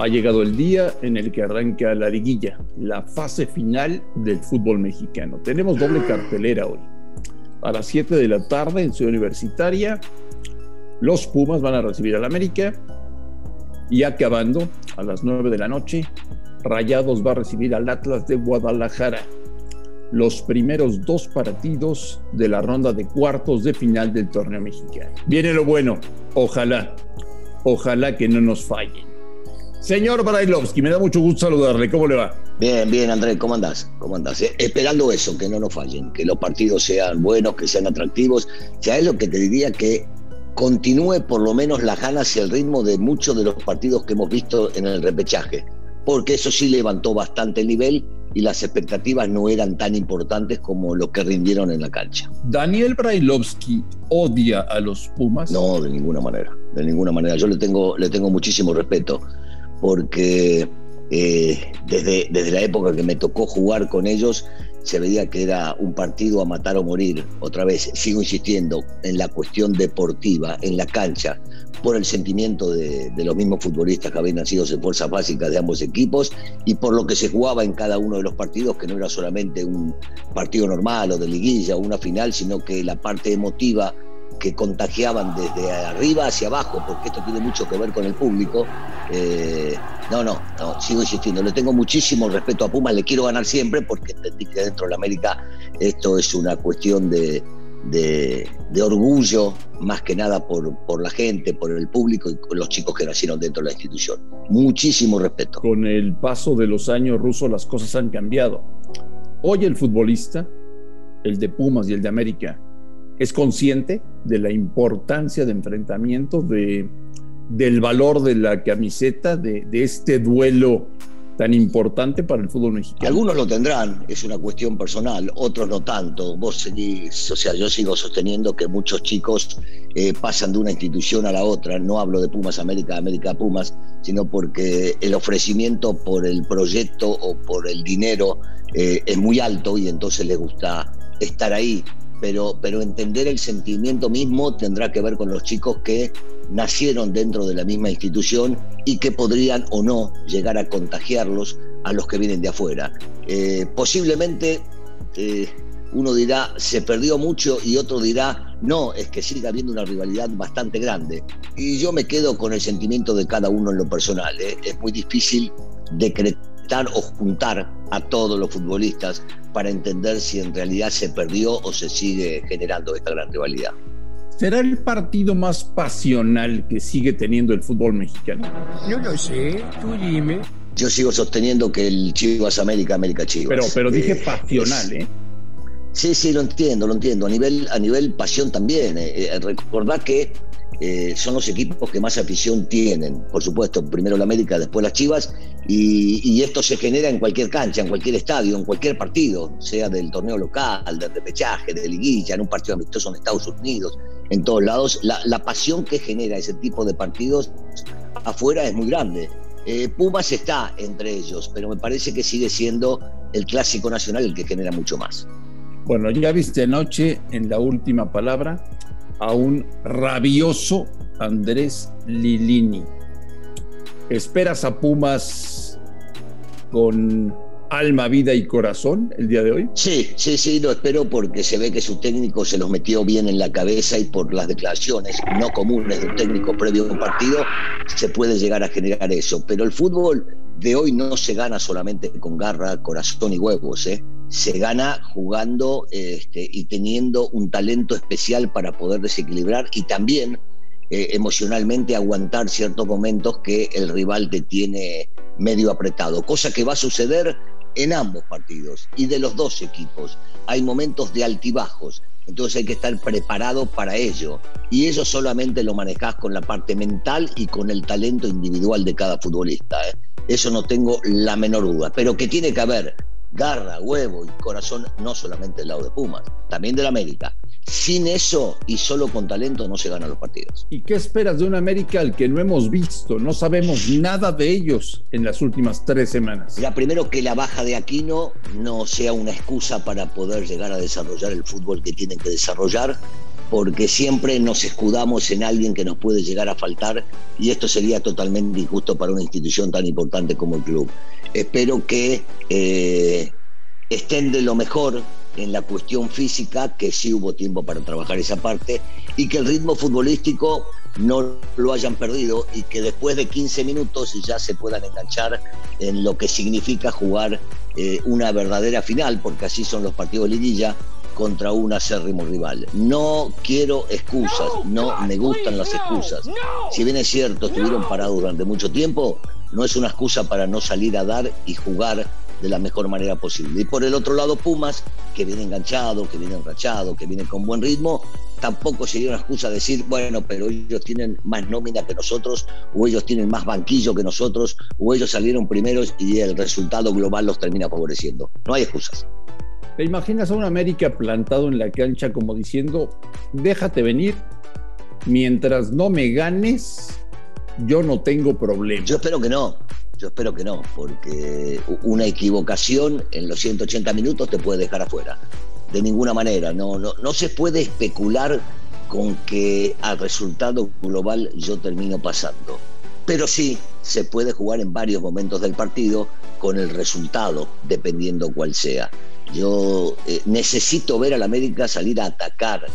Ha llegado el día en el que arranca la liguilla, la fase final del fútbol mexicano. Tenemos doble cartelera hoy. A las 7 de la tarde en Ciudad Universitaria, los Pumas van a recibir al América y acabando a las 9 de la noche, Rayados va a recibir al Atlas de Guadalajara. Los primeros dos partidos de la ronda de cuartos de final del torneo mexicano. Viene lo bueno, ojalá, ojalá que no nos fallen. Señor Brailovsky, me da mucho gusto saludarle. ¿Cómo le va? Bien, bien, Andrés, ¿cómo andás? ¿Cómo andás? Eh, esperando eso, que no nos fallen, que los partidos sean buenos, que sean atractivos. Ya es lo que te diría que continúe por lo menos la ganas y el ritmo de muchos de los partidos que hemos visto en el repechaje, porque eso sí levantó bastante el nivel y las expectativas no eran tan importantes como lo que rindieron en la cancha. ¿Daniel Brailovsky odia a los Pumas? No, de ninguna manera, de ninguna manera. Yo le tengo, le tengo muchísimo respeto porque eh, desde, desde la época que me tocó jugar con ellos se veía que era un partido a matar o morir. Otra vez, sigo insistiendo en la cuestión deportiva, en la cancha, por el sentimiento de, los mismos futbolistas que habían nacido en fuerzas básicas de ambos equipos y por lo que se jugaba en cada uno de los partidos, que no era solamente un partido normal o de liguilla o una final, sino que la parte emotiva que contagiaban desde arriba hacia abajo, porque esto tiene mucho que ver con el público. Eh, no, no, no, sigo insistiendo, le tengo muchísimo respeto a Pumas, le quiero ganar siempre porque entendí que dentro de la América esto es una cuestión de, de, orgullo, más que nada por, por la gente, por el público y los chicos que nacieron dentro de la institución. Muchísimo respeto. Con el paso de los años rusos las cosas han cambiado. Hoy el futbolista, el de Pumas y el de América, es consciente de la importancia de enfrentamiento, de, del valor de la camiseta, de, este duelo tan importante para el fútbol mexicano. Algunos lo tendrán, es una cuestión personal, otros no tanto. Vos o sea, yo sigo sosteniendo que muchos chicos eh, pasan de una institución a la otra. No hablo de Pumas América, América Pumas, sino porque el ofrecimiento por el proyecto o por el dinero eh, es muy alto y entonces les gusta estar ahí pero, pero entender el sentimiento mismo tendrá que ver con los chicos que nacieron dentro de la misma institución y que podrían o no llegar a contagiarlos a los que vienen de afuera. Eh, posiblemente eh, uno dirá, se perdió mucho y otro dirá, no, es que sigue habiendo una rivalidad bastante grande. Y yo me quedo con el sentimiento de cada uno en lo personal. ¿eh? Es muy difícil decretar o juntar a todos los futbolistas para entender si en realidad se perdió o se sigue generando esta gran rivalidad. ¿Será el partido más pasional que sigue teniendo el fútbol mexicano? No lo sé, tú dime. Yo sigo sosteniendo que el Chivas América, América Chivas. Pero, pero dije eh, pasional, es, ¿eh? Sí, sí, lo entiendo, lo entiendo. A nivel, a nivel pasión también. Eh, eh, recordad que eh, son los equipos que más afición tienen. Por supuesto, primero la América, después las Chivas, y, esto se genera en cualquier cancha, en cualquier estadio, en cualquier partido, sea del torneo local, del repechaje, de liguilla, en un partido amistoso en Estados Unidos, en todos lados. La, la pasión que genera ese tipo de partidos afuera es muy grande. Eh, Pumas está entre ellos, pero me parece que sigue siendo el clásico nacional el que genera mucho más. Bueno, ya viste anoche en la última palabra a un rabioso Andrés Lilini. ¿Esperas a Pumas con alma, vida y corazón el día de hoy? Sí, sí, sí, lo espero porque se ve que su técnico se los metió bien en la cabeza y por las declaraciones no comunes de un técnico previo a un partido se puede llegar a generar eso. Pero el fútbol de hoy no se gana solamente con garra, corazón y huevos, ¿eh? Se gana jugando este, y teniendo un talento especial para poder desequilibrar y también eh, emocionalmente aguantar ciertos momentos que el rival te tiene medio apretado, cosa que va a suceder en ambos partidos y de los dos equipos. Hay momentos de altibajos, Entonces hay que estar preparado para ello. Y eso solamente lo manejás con la parte mental y con el talento individual de cada futbolista. ¿eh? Eso no tengo la menor duda. Pero que tiene que haber garra, huevo y corazón, no solamente del lado de Pumas, también del América. Sin eso y solo con talento no se ganan los partidos. ¿Y qué esperas de un América al que no hemos visto? No sabemos nada de ellos en las últimas tres semanas. Primero que la baja de Aquino no sea una excusa para poder llegar a desarrollar el fútbol que tienen que desarrollar, porque siempre nos escudamos en alguien que nos puede llegar a faltar y esto sería totalmente injusto para una institución tan importante como el club. Espero que eh, estén de lo mejor en la cuestión física, que sí hubo tiempo para trabajar esa parte, y que el ritmo futbolístico no lo hayan perdido y que después de 15 minutos ya se puedan enganchar en lo que significa jugar eh, una verdadera final, porque así son los partidos de liguilla contra un acérrimo rival. No quiero excusas, no me gustan las excusas. Si bien es cierto, estuvieron parados durante mucho tiempo, no es una excusa para no salir a dar y jugar de la mejor manera posible. Y por el otro lado, Pumas, que viene enganchado, que viene enrachado, que viene con buen ritmo, tampoco sería una excusa decir, bueno, pero ellos tienen más nómina que nosotros, o ellos tienen más banquillo que nosotros, o ellos salieron primeros y el resultado global los termina favoreciendo. No hay excusas. ¿Te imaginas a un América plantado en la cancha como diciendo, déjate venir, mientras no me ganes, yo no tengo problema? Yo espero que no. Yo espero que no, porque una equivocación en los 180 minutos te puede dejar afuera. De ninguna manera, no, no, no se puede especular con que al resultado global yo termino pasando. Pero sí se puede jugar en varios momentos del partido con el resultado, dependiendo cuál sea. Yo eh, necesito ver al América salir a atacar,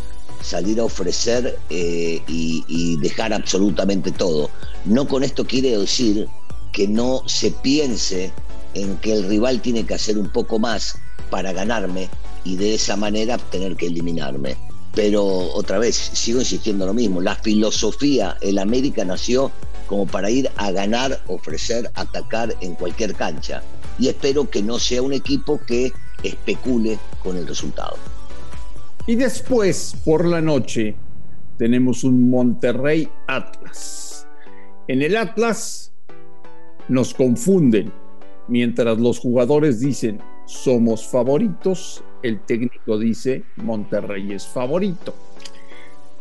salir a ofrecer eh, y, dejar absolutamente todo. No con esto quiere decir que no se piense en que el rival tiene que hacer un poco más para ganarme y de esa manera tener que eliminarme. Pero otra vez, sigo insistiendo lo mismo, la filosofía, el América nació como para ir a ganar, ofrecer, atacar en cualquier cancha. Y espero que no sea un equipo que especule con el resultado. Y después, por la noche, tenemos un Monterrey Atlas. En el Atlas nos confunden. Mientras los jugadores dicen somos favoritos, el técnico dice Monterrey es favorito.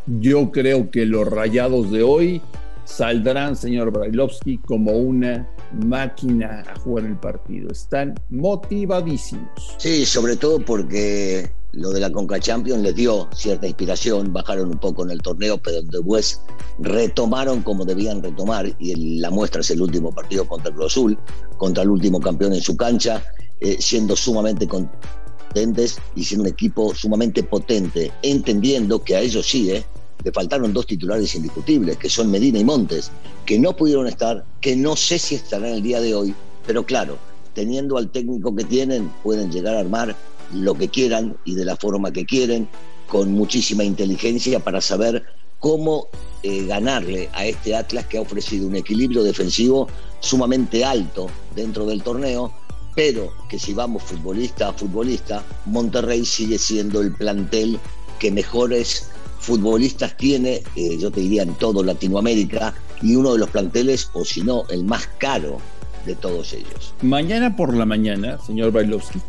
Yo creo que los rayados de hoy saldrán, señor Brailovsky, como una máquina a jugar el partido. Están motivadísimos. Sí, sobre todo porque lo de la Conca Champions les dio cierta inspiración, bajaron un poco en el torneo, pero después retomaron como debían retomar, y la muestra es el último partido contra el Azul, contra el último campeón en su cancha, eh, siendo sumamente contentes y siendo un equipo sumamente potente, entendiendo que a ellos sí, eh, le faltaron dos titulares indiscutibles, que son Medina y Montes, que no pudieron estar, que no sé si estarán el día de hoy, pero claro, teniendo al técnico que tienen, pueden llegar a armar lo que quieran y de la forma que quieren, con muchísima inteligencia para saber cómo eh, ganarle a este Atlas que ha ofrecido un equilibrio defensivo sumamente alto dentro del torneo, pero que si vamos futbolista a futbolista, Monterrey sigue siendo el plantel que mejores futbolistas tiene, eh, yo te diría, en todo Latinoamérica, y uno de los planteles, o si no, el más caro de todos ellos. Mañana por la mañana, señor Bailovsky,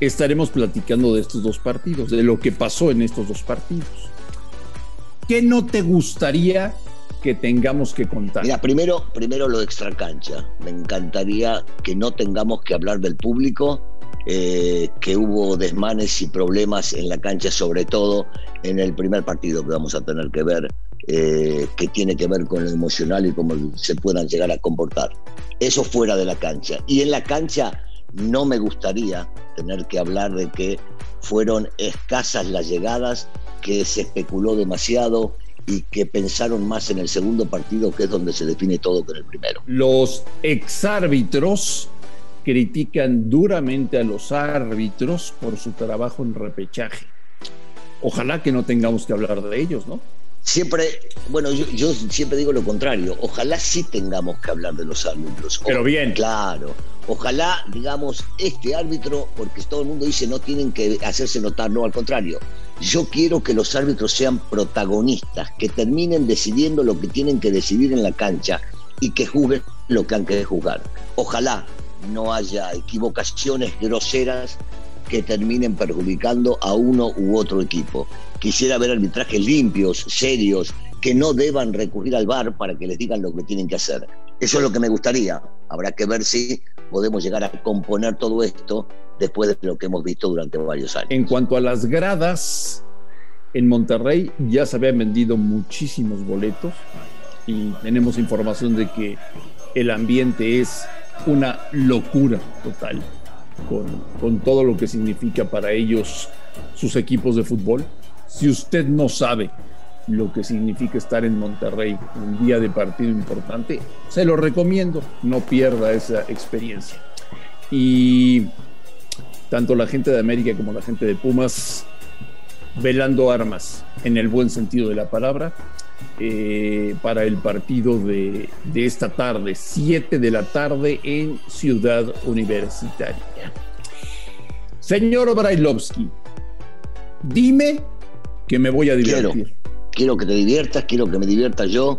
estaremos platicando de estos dos partidos, de lo que pasó en estos dos partidos. ¿Qué no te gustaría que tengamos que contar? Mira, primero, primero lo de extracancha. Me encantaría que no tengamos que hablar del público, eh, que hubo desmanes y problemas en la cancha, sobre todo en el primer partido que vamos a tener que ver, eh, que tiene que ver con lo emocional y cómo se puedan llegar a comportar. Eso fuera de la cancha. Y en la cancha no me gustaría tener que hablar de que fueron escasas las llegadas, que se especuló demasiado y que pensaron más en el segundo partido, que es donde se define todo que en el primero. Los exárbitros critican duramente a los árbitros por su trabajo en repechaje. Ojalá que no tengamos que hablar de ellos, ¿no? Siempre, bueno, yo, siempre digo lo contrario. Ojalá sí tengamos que hablar de los árbitros. Pero bien. Claro. Ojalá, digamos, este árbitro, porque todo el mundo dice no tienen que hacerse notar, no, al contrario. Yo quiero que los árbitros sean protagonistas, que terminen decidiendo lo que tienen que decidir en la cancha y que juzguen lo que han que juzgar. Ojalá no haya equivocaciones groseras que terminen perjudicando a uno u otro equipo. Quisiera ver arbitrajes limpios, serios, que no deban recurrir al VAR para que les digan lo que tienen que hacer. Eso es lo que me gustaría. Habrá que ver si podemos llegar a componer todo esto después de lo que hemos visto durante varios años. En cuanto a las gradas, en Monterrey ya se habían vendido muchísimos boletos y tenemos información de que el ambiente es una locura total con, con todo lo que significa para ellos sus equipos de fútbol. Si usted no sabe lo que significa estar en Monterrey un día de partido importante, se lo recomiendo, no pierda esa experiencia. Y tanto la gente de América como la gente de Pumas velando armas en el buen sentido de la palabra eh, para el partido de, de esta tarde, 7 de la tarde en Ciudad Universitaria. Señor Brailovsky, dime que me voy a divertir. Quiero, quiero que te diviertas, quiero que me divierta yo.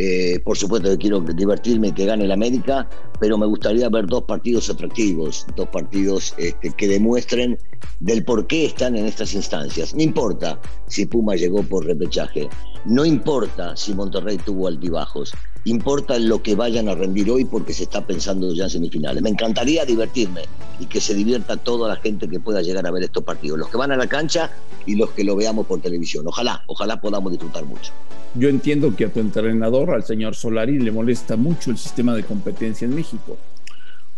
Eh, por supuesto que quiero divertirme que gane el América, pero me gustaría ver dos partidos atractivos, dos partidos este, que demuestren del por qué están en estas instancias. No importa si Puma llegó por repechaje, no importa si Monterrey tuvo altibajos, importa lo que vayan a rendir hoy porque se está pensando ya en semifinales. Me encantaría divertirme y que se divierta toda la gente que pueda llegar a ver estos partidos, los que van a la cancha y los que lo veamos por televisión. Ojalá, ojalá podamos disfrutar mucho. Yo entiendo que a tu entrenador, al señor Solari, le molesta mucho el sistema de competencia en México.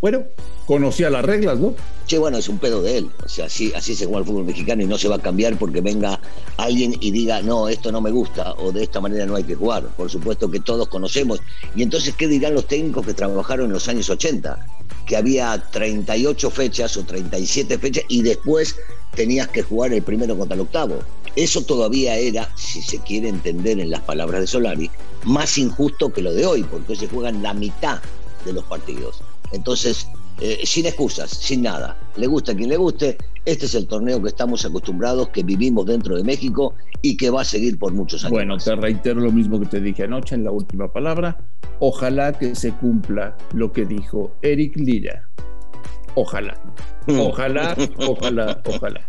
Bueno, conocía las reglas, ¿no? Sí, bueno, es un pedo de él. O sea, así, así se juega el fútbol mexicano y no se va a cambiar porque venga alguien y diga, no, esto no me gusta o de esta manera no hay que jugar. Por supuesto que todos conocemos. Y entonces, ¿qué dirán los técnicos que trabajaron en los años 80? Que había 38 fechas o 37 fechas y después tenías que jugar el primero contra el octavo. Eso todavía era, si se quiere entender en las palabras de Solari, más injusto que lo de hoy, porque hoy se juegan la mitad de los partidos. Entonces, eh, sin excusas, sin nada. Le gusta a quien le guste. Este es el torneo que estamos acostumbrados, que vivimos dentro de México y que va a seguir por muchos años. Bueno, te reitero lo mismo que te dije anoche en la última palabra. Ojalá que se cumpla lo que dijo Eric Lira. Ojalá. Mm. Ojalá, ojalá, ojalá.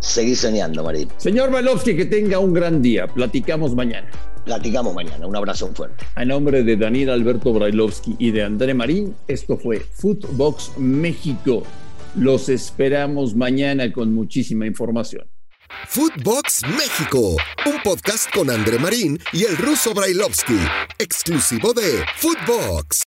Seguí soñando, Marín. Señor Malovsky, que tenga un gran día. Platicamos mañana. Platicamos mañana. Un abrazo fuerte. A nombre de Daniel Alberto Brailovsky y de André Marín, esto fue Footbox México. Los esperamos mañana con muchísima información. Footbox México, un podcast con André Marín y el ruso Brailovsky, exclusivo de Footbox.